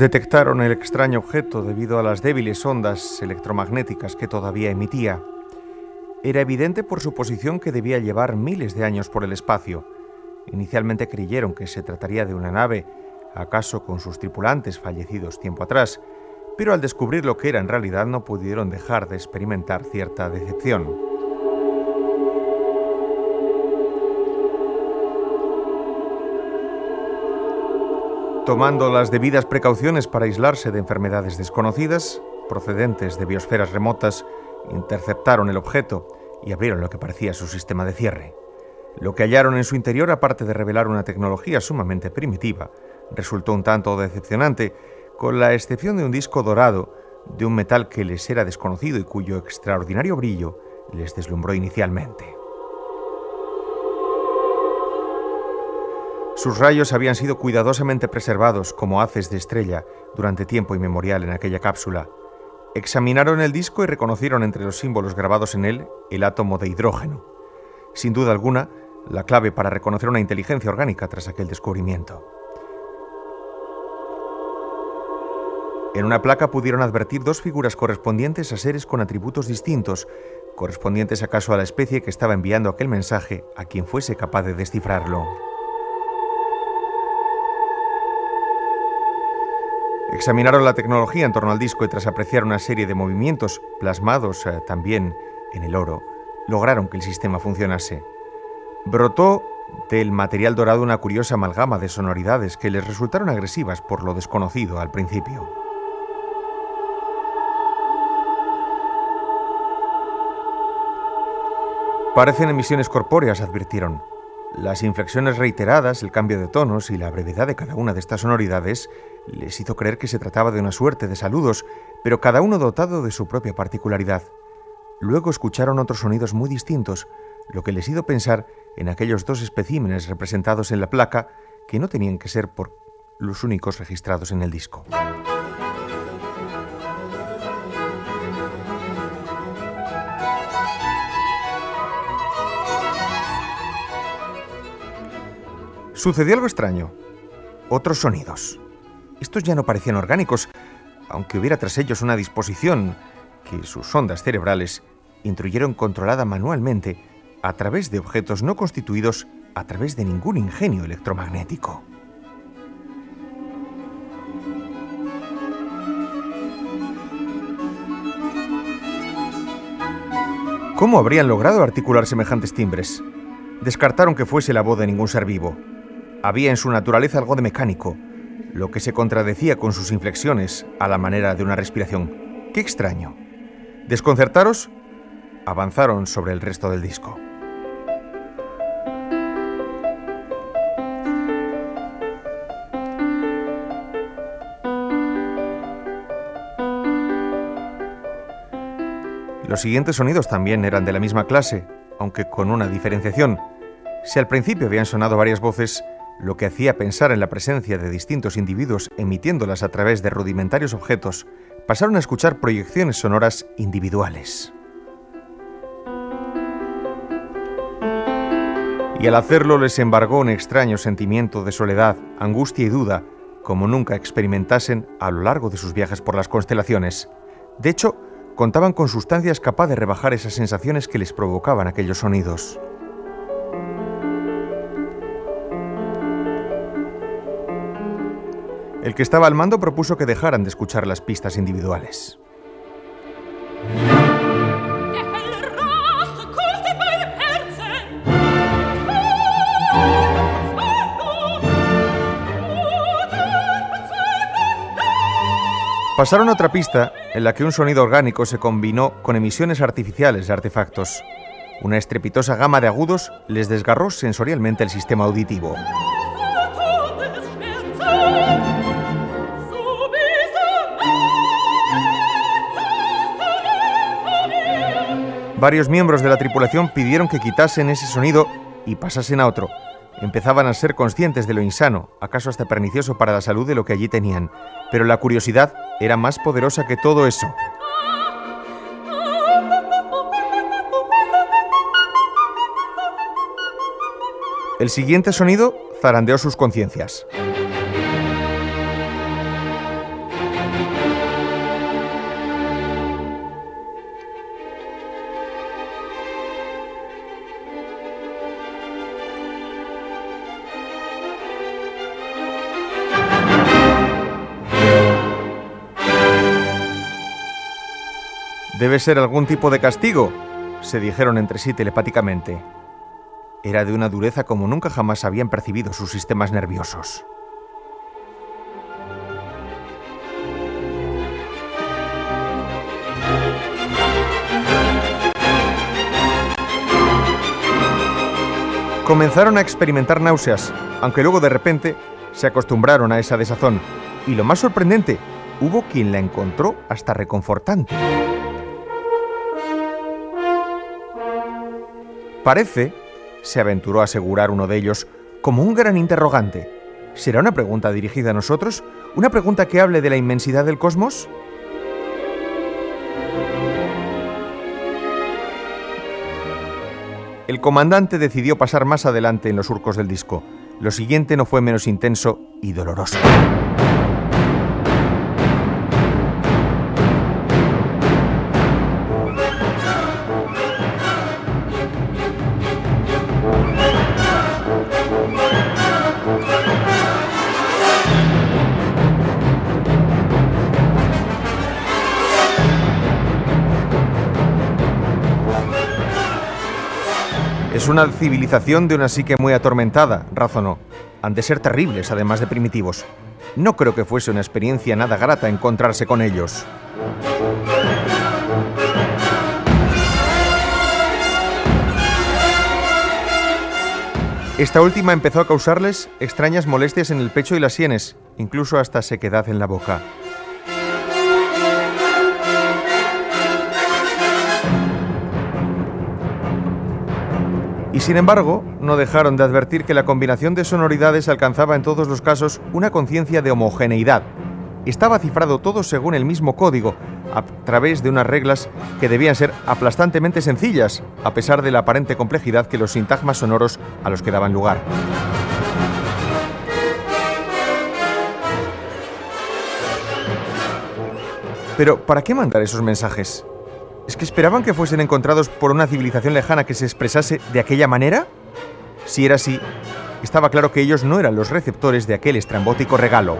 Detectaron el extraño objeto debido a las débiles ondas electromagnéticas que todavía emitía. Era evidente por su posición que debía llevar miles de años por el espacio. Inicialmente creyeron que se trataría de una nave, acaso con sus tripulantes fallecidos tiempo atrás, pero al descubrir lo que era en realidad no pudieron dejar de experimentar cierta decepción. Tomando las debidas precauciones para aislarse de enfermedades desconocidas, procedentes de biosferas remotas, interceptaron el objeto y abrieron lo que parecía su sistema de cierre. Lo que hallaron en su interior, aparte de revelar una tecnología sumamente primitiva, resultó un tanto decepcionante, con la excepción de un disco dorado de un metal que les era desconocido y cuyo extraordinario brillo les deslumbró inicialmente. Sus rayos habían sido cuidadosamente preservados como haces de estrella durante tiempo inmemorial en aquella cápsula. Examinaron el disco y reconocieron entre los símbolos grabados en él el átomo de hidrógeno. Sin duda alguna, la clave para reconocer una inteligencia orgánica tras aquel descubrimiento. En una placa pudieron advertir dos figuras correspondientes a seres con atributos distintos, correspondientes acaso a la especie que estaba enviando aquel mensaje a quien fuese capaz de descifrarlo. Examinaron la tecnología en torno al disco y tras apreciar una serie de movimientos plasmados eh, también en el oro, lograron que el sistema funcionase. Brotó del material dorado una curiosa amalgama de sonoridades que les resultaron agresivas por lo desconocido al principio. Parecen emisiones corpóreas, advirtieron. Las inflexiones reiteradas, el cambio de tonos y la brevedad de cada una de estas sonoridades les hizo creer que se trataba de una suerte de saludos, pero cada uno dotado de su propia particularidad. Luego escucharon otros sonidos muy distintos, lo que les hizo pensar en aquellos dos especímenes representados en la placa que no tenían que ser por los únicos registrados en el disco. Sucedió algo extraño. Otros sonidos. Estos ya no parecían orgánicos, aunque hubiera tras ellos una disposición que sus ondas cerebrales intuyeron controlada manualmente a través de objetos no constituidos a través de ningún ingenio electromagnético. ¿Cómo habrían logrado articular semejantes timbres? Descartaron que fuese la voz de ningún ser vivo. Había en su naturaleza algo de mecánico, lo que se contradecía con sus inflexiones a la manera de una respiración. ¡Qué extraño! Desconcertaros, avanzaron sobre el resto del disco. Los siguientes sonidos también eran de la misma clase, aunque con una diferenciación. Si al principio habían sonado varias voces, lo que hacía pensar en la presencia de distintos individuos emitiéndolas a través de rudimentarios objetos, pasaron a escuchar proyecciones sonoras individuales. Y al hacerlo les embargó un extraño sentimiento de soledad, angustia y duda, como nunca experimentasen a lo largo de sus viajes por las constelaciones. De hecho, contaban con sustancias capaces de rebajar esas sensaciones que les provocaban aquellos sonidos. El que estaba al mando propuso que dejaran de escuchar las pistas individuales. Pasaron otra pista en la que un sonido orgánico se combinó con emisiones artificiales de artefactos. Una estrepitosa gama de agudos les desgarró sensorialmente el sistema auditivo. Varios miembros de la tripulación pidieron que quitasen ese sonido y pasasen a otro. Empezaban a ser conscientes de lo insano, acaso hasta pernicioso para la salud de lo que allí tenían, pero la curiosidad era más poderosa que todo eso. El siguiente sonido zarandeó sus conciencias. Debe ser algún tipo de castigo, se dijeron entre sí telepáticamente. Era de una dureza como nunca jamás habían percibido sus sistemas nerviosos. Comenzaron a experimentar náuseas, aunque luego de repente se acostumbraron a esa desazón. Y lo más sorprendente, hubo quien la encontró hasta reconfortante. Parece, se aventuró a asegurar uno de ellos, como un gran interrogante. ¿Será una pregunta dirigida a nosotros? ¿Una pregunta que hable de la inmensidad del cosmos? El comandante decidió pasar más adelante en los surcos del disco. Lo siguiente no fue menos intenso y doloroso. Una civilización de una psique muy atormentada, razonó. Han de ser terribles, además de primitivos. No creo que fuese una experiencia nada grata encontrarse con ellos. Esta última empezó a causarles extrañas molestias en el pecho y las sienes, incluso hasta sequedad en la boca. Sin embargo, no dejaron de advertir que la combinación de sonoridades alcanzaba en todos los casos una conciencia de homogeneidad. Estaba cifrado todo según el mismo código, a través de unas reglas que debían ser aplastantemente sencillas, a pesar de la aparente complejidad que los sintagmas sonoros a los que daban lugar. Pero, ¿para qué mandar esos mensajes? ¿Es que esperaban que fuesen encontrados por una civilización lejana que se expresase de aquella manera? Si era así, estaba claro que ellos no eran los receptores de aquel estrambótico regalo.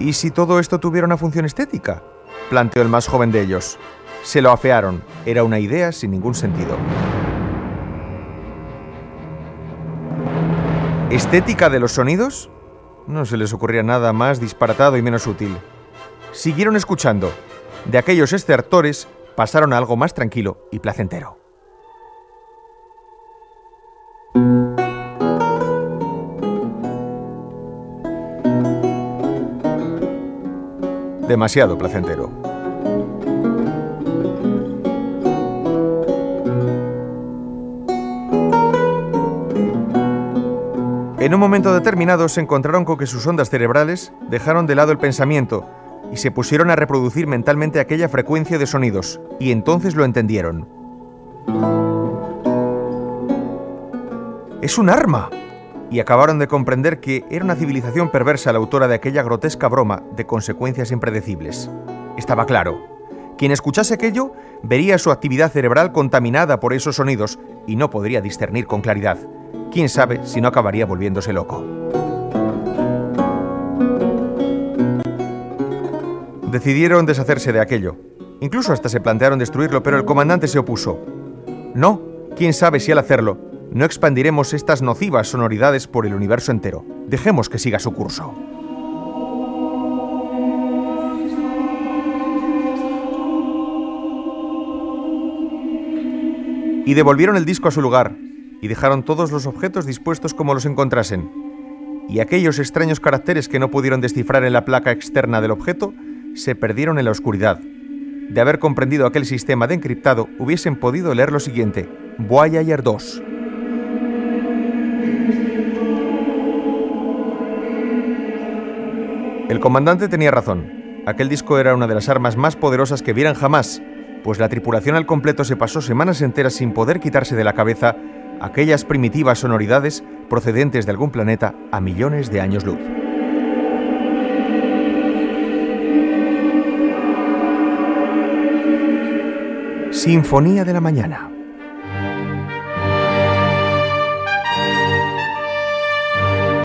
¿Y si todo esto tuviera una función estética? planteó el más joven de ellos. Se lo afearon. Era una idea sin ningún sentido. ¿Estética de los sonidos? No se les ocurría nada más disparatado y menos útil. Siguieron escuchando. De aquellos estertores pasaron a algo más tranquilo y placentero. Demasiado placentero. En un momento determinado se encontraron con que sus ondas cerebrales dejaron de lado el pensamiento y se pusieron a reproducir mentalmente aquella frecuencia de sonidos, y entonces lo entendieron. ¡Es un arma! Y acabaron de comprender que era una civilización perversa la autora de aquella grotesca broma de consecuencias impredecibles. Estaba claro. Quien escuchase aquello vería su actividad cerebral contaminada por esos sonidos y no podría discernir con claridad quién sabe si no acabaría volviéndose loco. Decidieron deshacerse de aquello. Incluso hasta se plantearon destruirlo, pero el comandante se opuso. No, quién sabe si al hacerlo no expandiremos estas nocivas sonoridades por el universo entero. Dejemos que siga su curso. Y devolvieron el disco a su lugar, y dejaron todos los objetos dispuestos como los encontrasen. Y aquellos extraños caracteres que no pudieron descifrar en la placa externa del objeto se perdieron en la oscuridad. De haber comprendido aquel sistema de encriptado, hubiesen podido leer lo siguiente: Voyager 2. El comandante tenía razón. Aquel disco era una de las armas más poderosas que vieran jamás, pues la tripulación al completo se pasó semanas enteras sin poder quitarse de la cabeza aquellas primitivas sonoridades procedentes de algún planeta a millones de años luz. Sinfonía de la Mañana.